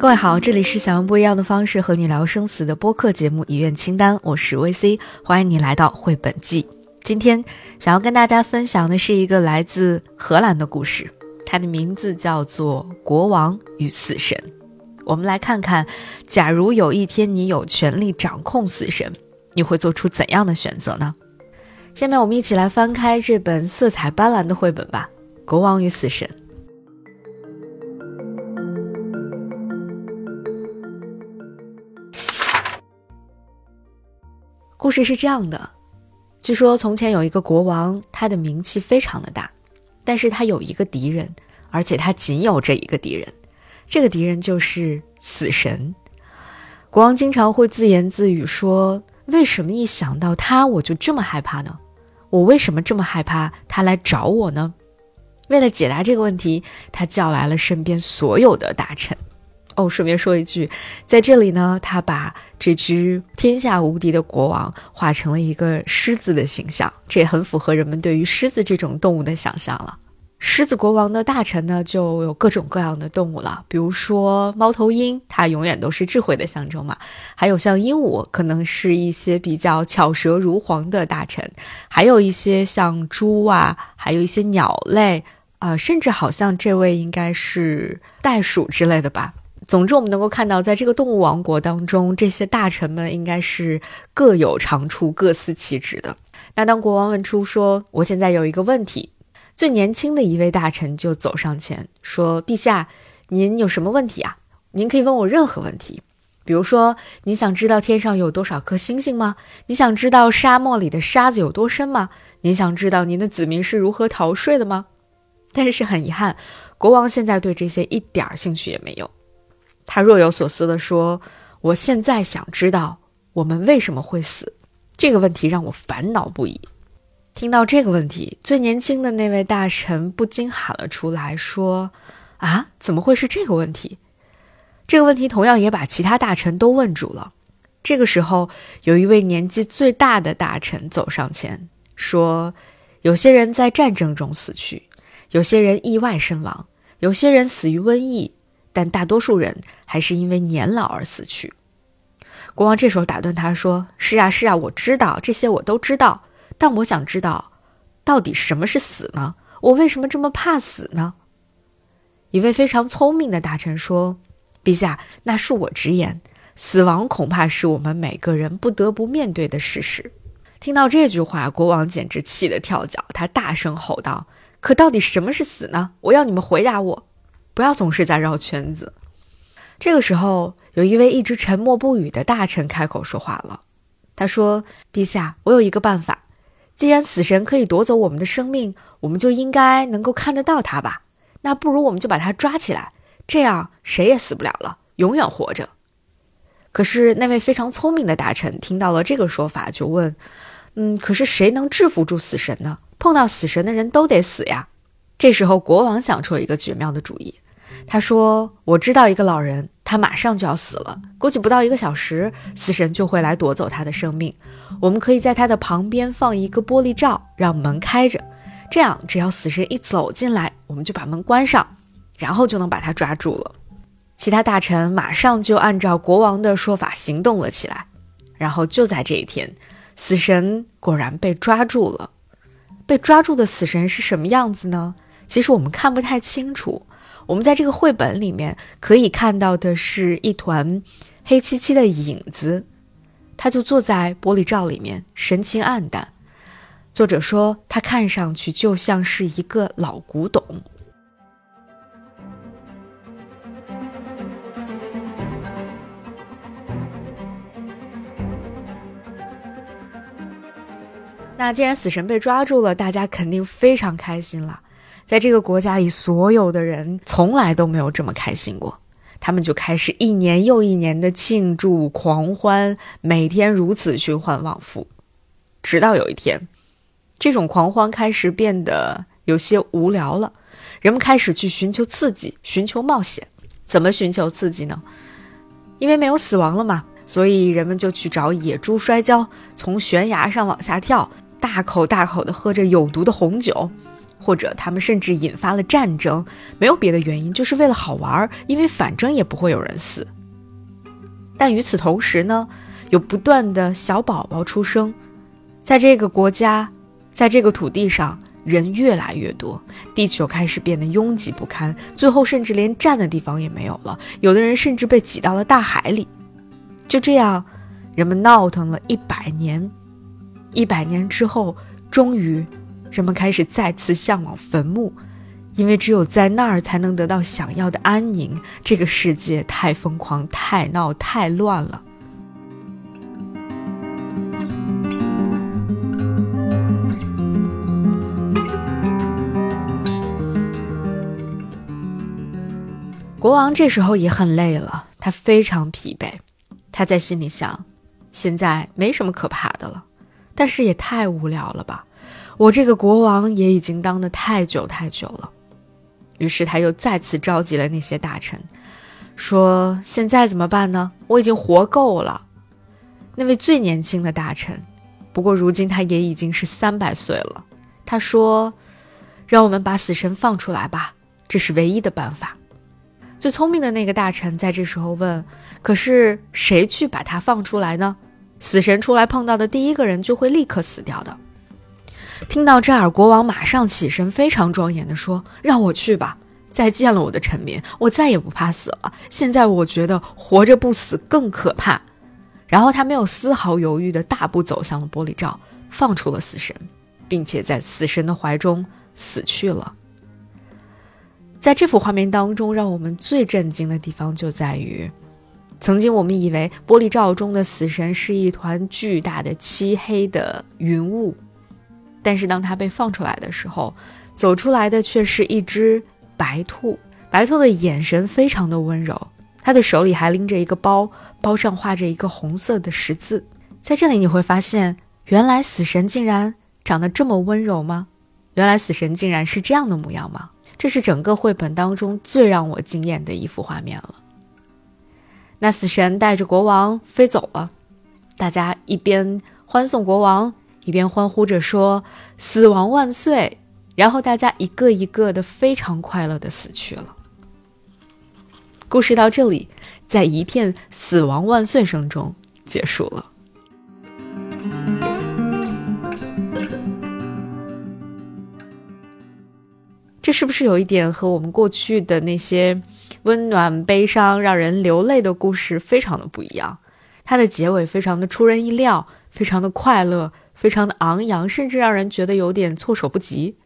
各位好，这里是想用不一样的方式和你聊生死的播客节目《遗愿清单》，我是 VC，欢迎你来到绘本季。今天想要跟大家分享的是一个来自荷兰的故事，它的名字叫做《国王与死神》。我们来看看，假如有一天你有权利掌控死神，你会做出怎样的选择呢？下面我们一起来翻开这本色彩斑斓的绘本吧，《国王与死神》。故事是这样的：据说从前有一个国王，他的名气非常的大，但是他有一个敌人，而且他仅有这一个敌人，这个敌人就是死神。国王经常会自言自语说：“为什么一想到他我就这么害怕呢？我为什么这么害怕他来找我呢？”为了解答这个问题，他叫来了身边所有的大臣。哦，顺便说一句，在这里呢，他把这只天下无敌的国王画成了一个狮子的形象，这也很符合人们对于狮子这种动物的想象了。狮子国王的大臣呢，就有各种各样的动物了，比如说猫头鹰，它永远都是智慧的象征嘛；还有像鹦鹉，可能是一些比较巧舌如簧的大臣；还有一些像猪啊，还有一些鸟类啊，甚至好像这位应该是袋鼠之类的吧。总之，我们能够看到，在这个动物王国当中，这些大臣们应该是各有长处、各司其职的。那当国王问出说：“我现在有一个问题。”最年轻的一位大臣就走上前说：“陛下，您有什么问题啊？您可以问我任何问题，比如说，你想知道天上有多少颗星星吗？你想知道沙漠里的沙子有多深吗？你想知道您的子民是如何逃税的吗？”但是很遗憾，国王现在对这些一点兴趣也没有。他若有所思地说：“我现在想知道我们为什么会死，这个问题让我烦恼不已。”听到这个问题，最年轻的那位大臣不禁喊了出来，说：“啊，怎么会是这个问题？”这个问题同样也把其他大臣都问住了。这个时候，有一位年纪最大的大臣走上前说：“有些人在战争中死去，有些人意外身亡，有些人死于瘟疫。”但大多数人还是因为年老而死去。国王这时候打断他说：“是啊，是啊，我知道这些，我都知道。但我想知道，到底什么是死呢？我为什么这么怕死呢？”一位非常聪明的大臣说：“陛下，那恕我直言，死亡恐怕是我们每个人不得不面对的事实。”听到这句话，国王简直气得跳脚，他大声吼道：“可到底什么是死呢？我要你们回答我！”不要总是在绕圈子。这个时候，有一位一直沉默不语的大臣开口说话了。他说：“陛下，我有一个办法。既然死神可以夺走我们的生命，我们就应该能够看得到他吧？那不如我们就把他抓起来，这样谁也死不了了，永远活着。”可是那位非常聪明的大臣听到了这个说法，就问：“嗯，可是谁能制服住死神呢？碰到死神的人都得死呀。”这时候，国王想出了一个绝妙的主意。他说：“我知道一个老人，他马上就要死了，估计不到一个小时，死神就会来夺走他的生命。我们可以在他的旁边放一个玻璃罩，让门开着，这样只要死神一走进来，我们就把门关上，然后就能把他抓住了。”其他大臣马上就按照国王的说法行动了起来。然后就在这一天，死神果然被抓住了。被抓住的死神是什么样子呢？其实我们看不太清楚。我们在这个绘本里面可以看到的是一团黑漆漆的影子，他就坐在玻璃罩里面，神情黯淡。作者说他看上去就像是一个老古董。那既然死神被抓住了，大家肯定非常开心了。在这个国家里，所有的人从来都没有这么开心过。他们就开始一年又一年的庆祝狂欢，每天如此循环往复。直到有一天，这种狂欢开始变得有些无聊了，人们开始去寻求刺激，寻求冒险。怎么寻求刺激呢？因为没有死亡了嘛，所以人们就去找野猪摔跤，从悬崖上往下跳，大口大口的喝着有毒的红酒。或者他们甚至引发了战争，没有别的原因，就是为了好玩儿，因为反正也不会有人死。但与此同时呢，有不断的小宝宝出生，在这个国家，在这个土地上，人越来越多，地球开始变得拥挤不堪，最后甚至连站的地方也没有了，有的人甚至被挤到了大海里。就这样，人们闹腾了一百年，一百年之后，终于。人们开始再次向往坟墓，因为只有在那儿才能得到想要的安宁。这个世界太疯狂、太闹、太乱了。国王这时候也很累了，他非常疲惫，他在心里想：现在没什么可怕的了，但是也太无聊了吧。我这个国王也已经当得太久太久了，于是他又再次召集了那些大臣，说：“现在怎么办呢？我已经活够了。”那位最年轻的大臣，不过如今他也已经是三百岁了。他说：“让我们把死神放出来吧，这是唯一的办法。”最聪明的那个大臣在这时候问：“可是谁去把他放出来呢？死神出来碰到的第一个人就会立刻死掉的。”听到这儿，国王马上起身，非常庄严地说：“让我去吧！再见了，我的臣民，我再也不怕死了。现在我觉得活着不死更可怕。”然后他没有丝毫犹豫地大步走向了玻璃罩，放出了死神，并且在死神的怀中死去了。在这幅画面当中，让我们最震惊的地方就在于，曾经我们以为玻璃罩中的死神是一团巨大的漆黑的云雾。但是当他被放出来的时候，走出来的却是一只白兔。白兔的眼神非常的温柔，他的手里还拎着一个包，包上画着一个红色的十字。在这里你会发现，原来死神竟然长得这么温柔吗？原来死神竟然是这样的模样吗？这是整个绘本当中最让我惊艳的一幅画面了。那死神带着国王飞走了，大家一边欢送国王。一边欢呼着说“死亡万岁”，然后大家一个一个的非常快乐的死去了。故事到这里，在一片“死亡万岁”声中结束了。这是不是有一点和我们过去的那些温暖、悲伤、让人流泪的故事非常的不一样？它的结尾非常的出人意料，非常的快乐。非常的昂扬，甚至让人觉得有点措手不及。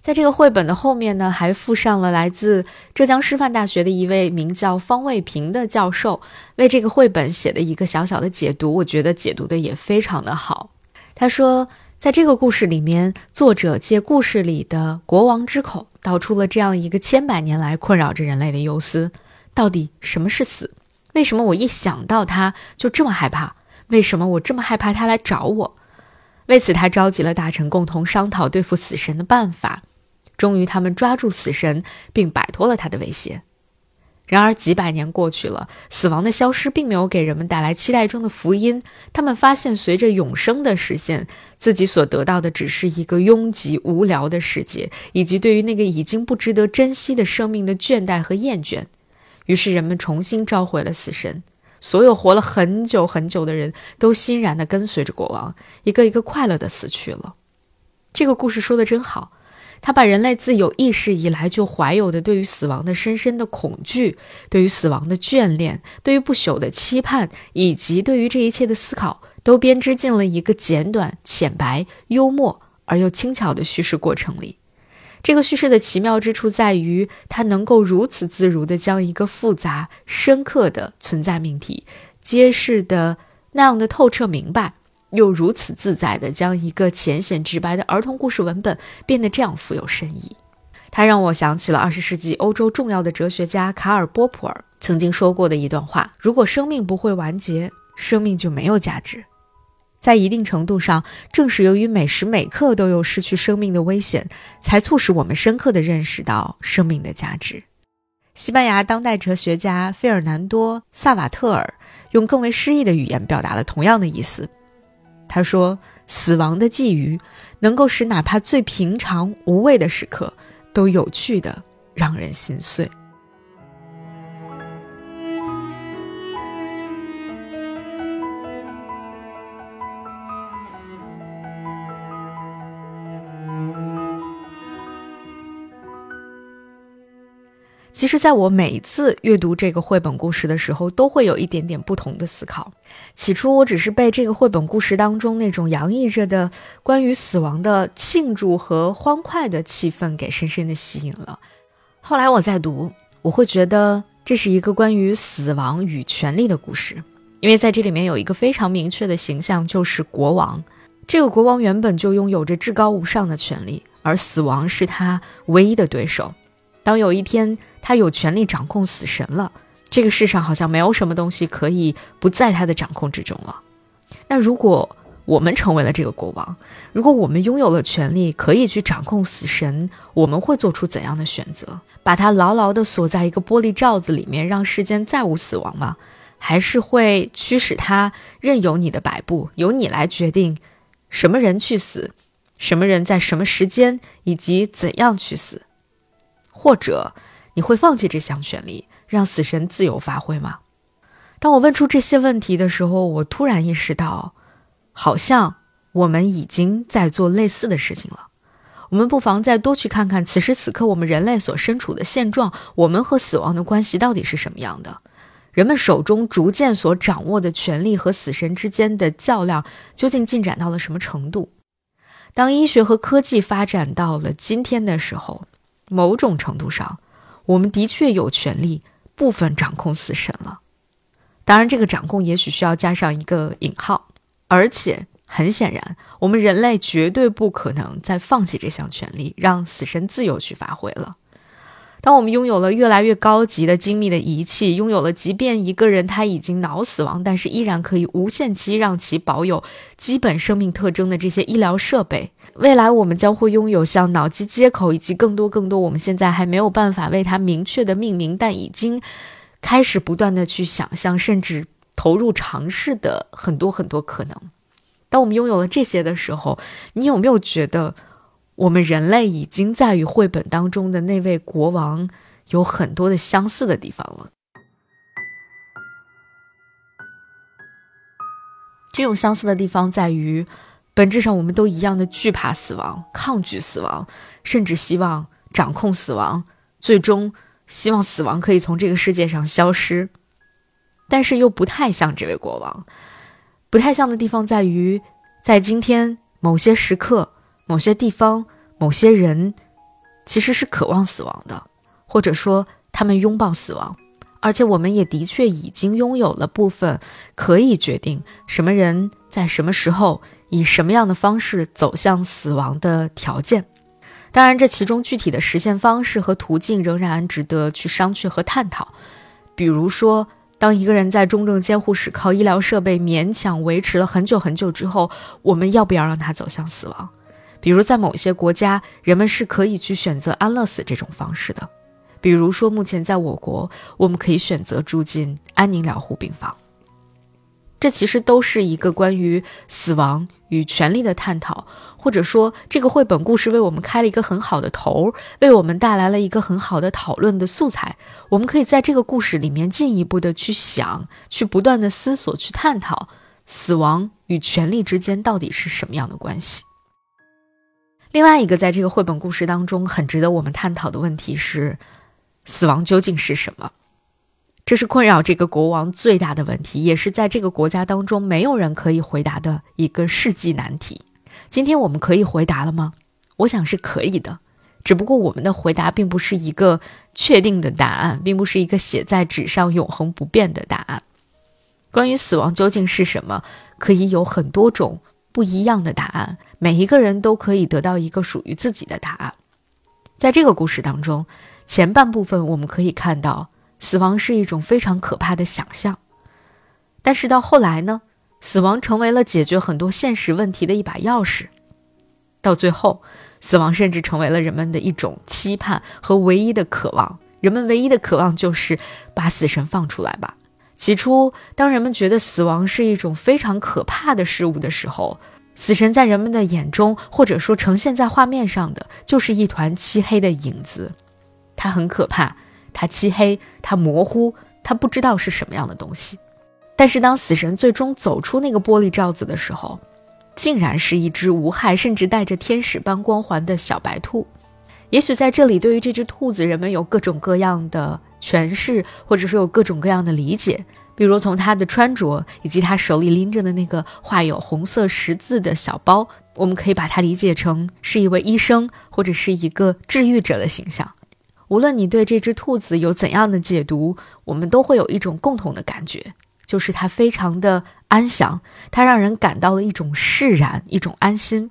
在这个绘本的后面呢，还附上了来自浙江师范大学的一位名叫方卫平的教授为这个绘本写的一个小小的解读。我觉得解读的也非常的好。他说，在这个故事里面，作者借故事里的国王之口，道出了这样一个千百年来困扰着人类的忧思：到底什么是死？为什么我一想到他就这么害怕？为什么我这么害怕他来找我？为此，他召集了大臣共同商讨对付死神的办法。终于，他们抓住死神，并摆脱了他的威胁。然而，几百年过去了，死亡的消失并没有给人们带来期待中的福音。他们发现，随着永生的实现，自己所得到的只是一个拥挤无聊的世界，以及对于那个已经不值得珍惜的生命的倦怠和厌倦。于是，人们重新召回了死神。所有活了很久很久的人都欣然地跟随着国王，一个一个快乐地死去了。这个故事说的真好，他把人类自有意识以来就怀有的对于死亡的深深的恐惧、对于死亡的眷恋、对于不朽的期盼，以及对于这一切的思考，都编织进了一个简短、浅白、幽默而又轻巧的叙事过程里。这个叙事的奇妙之处在于，它能够如此自如地将一个复杂、深刻的存在命题揭示的那样的透彻明白，又如此自在地将一个浅显直白的儿童故事文本变得这样富有深意。它让我想起了二十世纪欧洲重要的哲学家卡尔·波普尔曾经说过的一段话：“如果生命不会完结，生命就没有价值。”在一定程度上，正是由于每时每刻都有失去生命的危险，才促使我们深刻地认识到生命的价值。西班牙当代哲学家费尔南多·萨瓦特尔用更为诗意的语言表达了同样的意思。他说：“死亡的觊觎能够使哪怕最平常无味的时刻都有趣的让人心碎。其实，在我每次阅读这个绘本故事的时候，都会有一点点不同的思考。起初，我只是被这个绘本故事当中那种洋溢着的关于死亡的庆祝和欢快的气氛给深深的吸引了。后来，我在读，我会觉得这是一个关于死亡与权力的故事，因为在这里面有一个非常明确的形象，就是国王。这个国王原本就拥有着至高无上的权利，而死亡是他唯一的对手。当有一天，他有权利掌控死神了，这个世上好像没有什么东西可以不在他的掌控之中了。那如果我们成为了这个国王，如果我们拥有了权利，可以去掌控死神，我们会做出怎样的选择？把他牢牢地锁在一个玻璃罩子里面，让世间再无死亡吗？还是会驱使他任由你的摆布，由你来决定什么人去死，什么人在什么时间以及怎样去死？或者？你会放弃这项权利，让死神自由发挥吗？当我问出这些问题的时候，我突然意识到，好像我们已经在做类似的事情了。我们不妨再多去看看，此时此刻我们人类所身处的现状，我们和死亡的关系到底是什么样的？人们手中逐渐所掌握的权利和死神之间的较量，究竟进展到了什么程度？当医学和科技发展到了今天的时候，某种程度上。我们的确有权利部分掌控死神了，当然，这个掌控也许需要加上一个引号，而且很显然，我们人类绝对不可能再放弃这项权利，让死神自由去发挥了。当我们拥有了越来越高级的精密的仪器，拥有了即便一个人他已经脑死亡，但是依然可以无限期让其保有基本生命特征的这些医疗设备，未来我们将会拥有像脑机接口以及更多更多我们现在还没有办法为它明确的命名，但已经开始不断的去想象，甚至投入尝试的很多很多可能。当我们拥有了这些的时候，你有没有觉得？我们人类已经在与绘本当中的那位国王有很多的相似的地方了。这种相似的地方在于，本质上我们都一样的惧怕死亡、抗拒死亡，甚至希望掌控死亡，最终希望死亡可以从这个世界上消失。但是又不太像这位国王，不太像的地方在于，在今天某些时刻。某些地方、某些人，其实是渴望死亡的，或者说他们拥抱死亡，而且我们也的确已经拥有了部分可以决定什么人在什么时候以什么样的方式走向死亡的条件。当然，这其中具体的实现方式和途径仍然值得去商榷和探讨。比如说，当一个人在重症监护室靠医疗设备勉强维持了很久很久之后，我们要不要让他走向死亡？比如，在某些国家，人们是可以去选择安乐死这种方式的。比如说，目前在我国，我们可以选择住进安宁疗护病房。这其实都是一个关于死亡与权利的探讨，或者说，这个绘本故事为我们开了一个很好的头，为我们带来了一个很好的讨论的素材。我们可以在这个故事里面进一步的去想，去不断的思索，去探讨死亡与权力之间到底是什么样的关系。另外一个，在这个绘本故事当中很值得我们探讨的问题是：死亡究竟是什么？这是困扰这个国王最大的问题，也是在这个国家当中没有人可以回答的一个世纪难题。今天我们可以回答了吗？我想是可以的，只不过我们的回答并不是一个确定的答案，并不是一个写在纸上永恒不变的答案。关于死亡究竟是什么，可以有很多种。不一样的答案，每一个人都可以得到一个属于自己的答案。在这个故事当中，前半部分我们可以看到，死亡是一种非常可怕的想象。但是到后来呢，死亡成为了解决很多现实问题的一把钥匙。到最后，死亡甚至成为了人们的一种期盼和唯一的渴望。人们唯一的渴望就是把死神放出来吧。起初，当人们觉得死亡是一种非常可怕的事物的时候，死神在人们的眼中，或者说呈现在画面上的，就是一团漆黑的影子。它很可怕，它漆黑，它模糊，它不知道是什么样的东西。但是当死神最终走出那个玻璃罩子的时候，竟然是一只无害，甚至带着天使般光环的小白兔。也许在这里，对于这只兔子，人们有各种各样的诠释，或者说有各种各样的理解。比如从它的穿着，以及它手里拎着的那个画有红色十字的小包，我们可以把它理解成是一位医生，或者是一个治愈者的形象。无论你对这只兔子有怎样的解读，我们都会有一种共同的感觉，就是它非常的安详，它让人感到了一种释然，一种安心。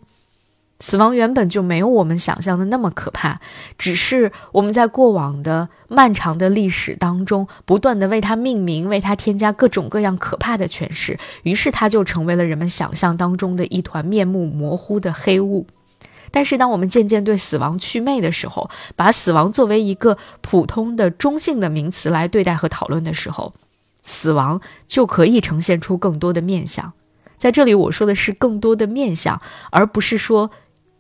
死亡原本就没有我们想象的那么可怕，只是我们在过往的漫长的历史当中，不断的为它命名，为它添加各种各样可怕的诠释，于是它就成为了人们想象当中的一团面目模糊的黑雾。但是，当我们渐渐对死亡祛魅的时候，把死亡作为一个普通的中性的名词来对待和讨论的时候，死亡就可以呈现出更多的面相。在这里，我说的是更多的面相，而不是说。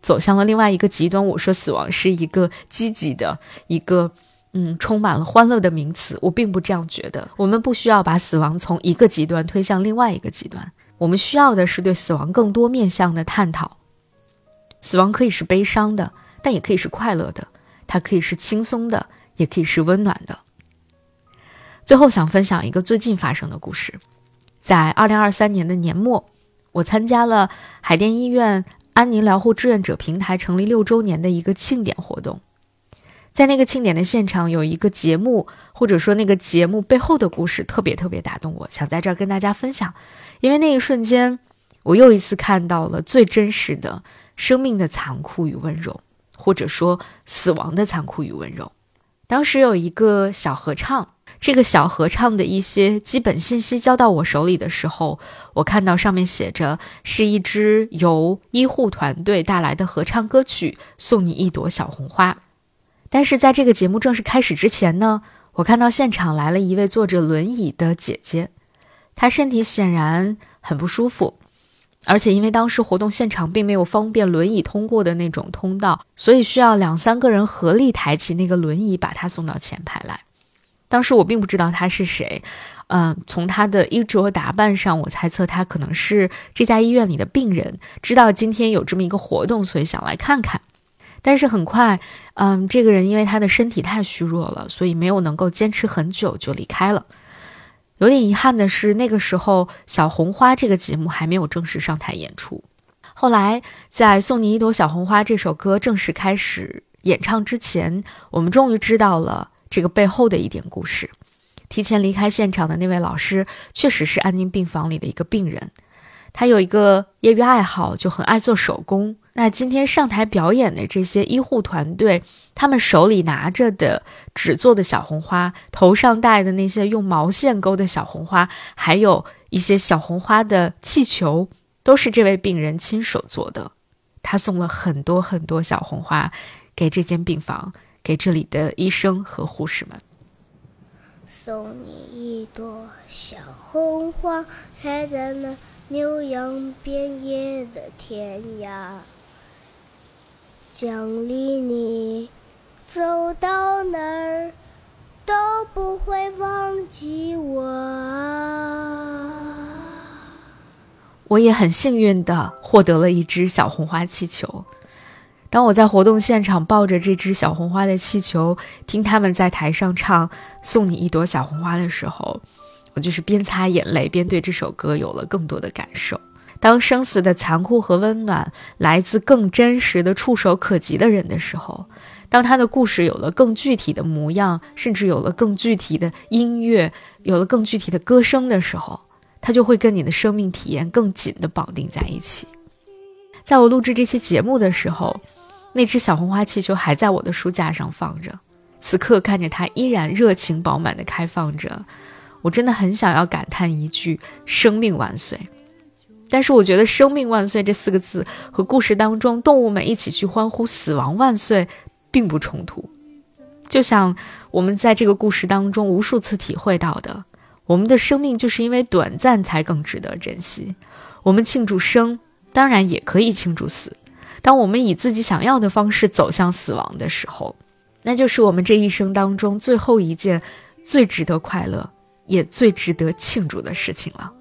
走向了另外一个极端。我说死亡是一个积极的、一个嗯充满了欢乐的名词，我并不这样觉得。我们不需要把死亡从一个极端推向另外一个极端，我们需要的是对死亡更多面向的探讨。死亡可以是悲伤的，但也可以是快乐的；它可以是轻松的，也可以是温暖的。最后想分享一个最近发生的故事，在二零二三年的年末，我参加了海淀医院。安宁疗护志愿者平台成立六周年的一个庆典活动，在那个庆典的现场，有一个节目，或者说那个节目背后的故事，特别特别打动我，想在这儿跟大家分享。因为那一瞬间，我又一次看到了最真实的生命的残酷与温柔，或者说死亡的残酷与温柔。当时有一个小合唱。这个小合唱的一些基本信息交到我手里的时候，我看到上面写着是一支由医护团队带来的合唱歌曲，送你一朵小红花。但是在这个节目正式开始之前呢，我看到现场来了一位坐着轮椅的姐姐，她身体显然很不舒服，而且因为当时活动现场并没有方便轮椅通过的那种通道，所以需要两三个人合力抬起那个轮椅，把她送到前排来。当时我并不知道他是谁，嗯，从他的衣着打扮上，我猜测他可能是这家医院里的病人，知道今天有这么一个活动，所以想来看看。但是很快，嗯，这个人因为他的身体太虚弱了，所以没有能够坚持很久就离开了。有点遗憾的是，那个时候《小红花》这个节目还没有正式上台演出。后来，在《送你一朵小红花》这首歌正式开始演唱之前，我们终于知道了。这个背后的一点故事，提前离开现场的那位老师确实是安宁病房里的一个病人，他有一个业余爱好，就很爱做手工。那今天上台表演的这些医护团队，他们手里拿着的纸做的小红花，头上戴的那些用毛线勾的小红花，还有一些小红花的气球，都是这位病人亲手做的。他送了很多很多小红花给这间病房。给这里的医生和护士们，送你一朵小红花，开在那牛羊遍野的天涯。奖励你，走到哪儿都不会忘记我。我也很幸运的获得了一只小红花气球。当我在活动现场抱着这只小红花的气球，听他们在台上唱《送你一朵小红花》的时候，我就是边擦眼泪边对这首歌有了更多的感受。当生死的残酷和温暖来自更真实的、触手可及的人的时候，当他的故事有了更具体的模样，甚至有了更具体的音乐，有了更具体的歌声的时候，他就会跟你的生命体验更紧地绑定在一起。在我录制这期节目的时候。那只小红花气球还在我的书架上放着，此刻看着它依然热情饱满地开放着，我真的很想要感叹一句“生命万岁”。但是我觉得“生命万岁”这四个字和故事当中动物们一起去欢呼“死亡万岁”并不冲突。就像我们在这个故事当中无数次体会到的，我们的生命就是因为短暂才更值得珍惜。我们庆祝生。当然也可以庆祝死。当我们以自己想要的方式走向死亡的时候，那就是我们这一生当中最后一件最值得快乐，也最值得庆祝的事情了。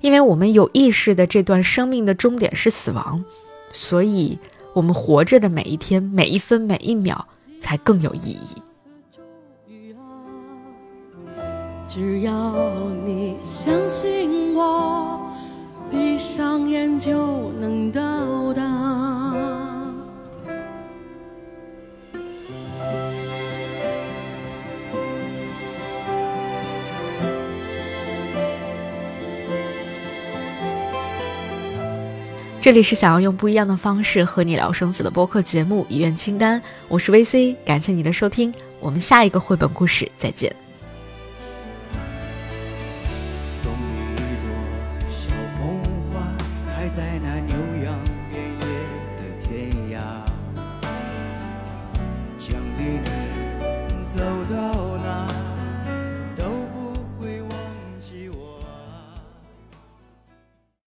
因为我们有意识的这段生命的终点是死亡，所以我们活着的每一天、每一分、每一秒才更有意义。只要你相信我，闭上眼就能到达。这里是想要用不一样的方式和你聊生死的播客节目《遗愿清单》，我是 VC，感谢你的收听，我们下一个绘本故事再见。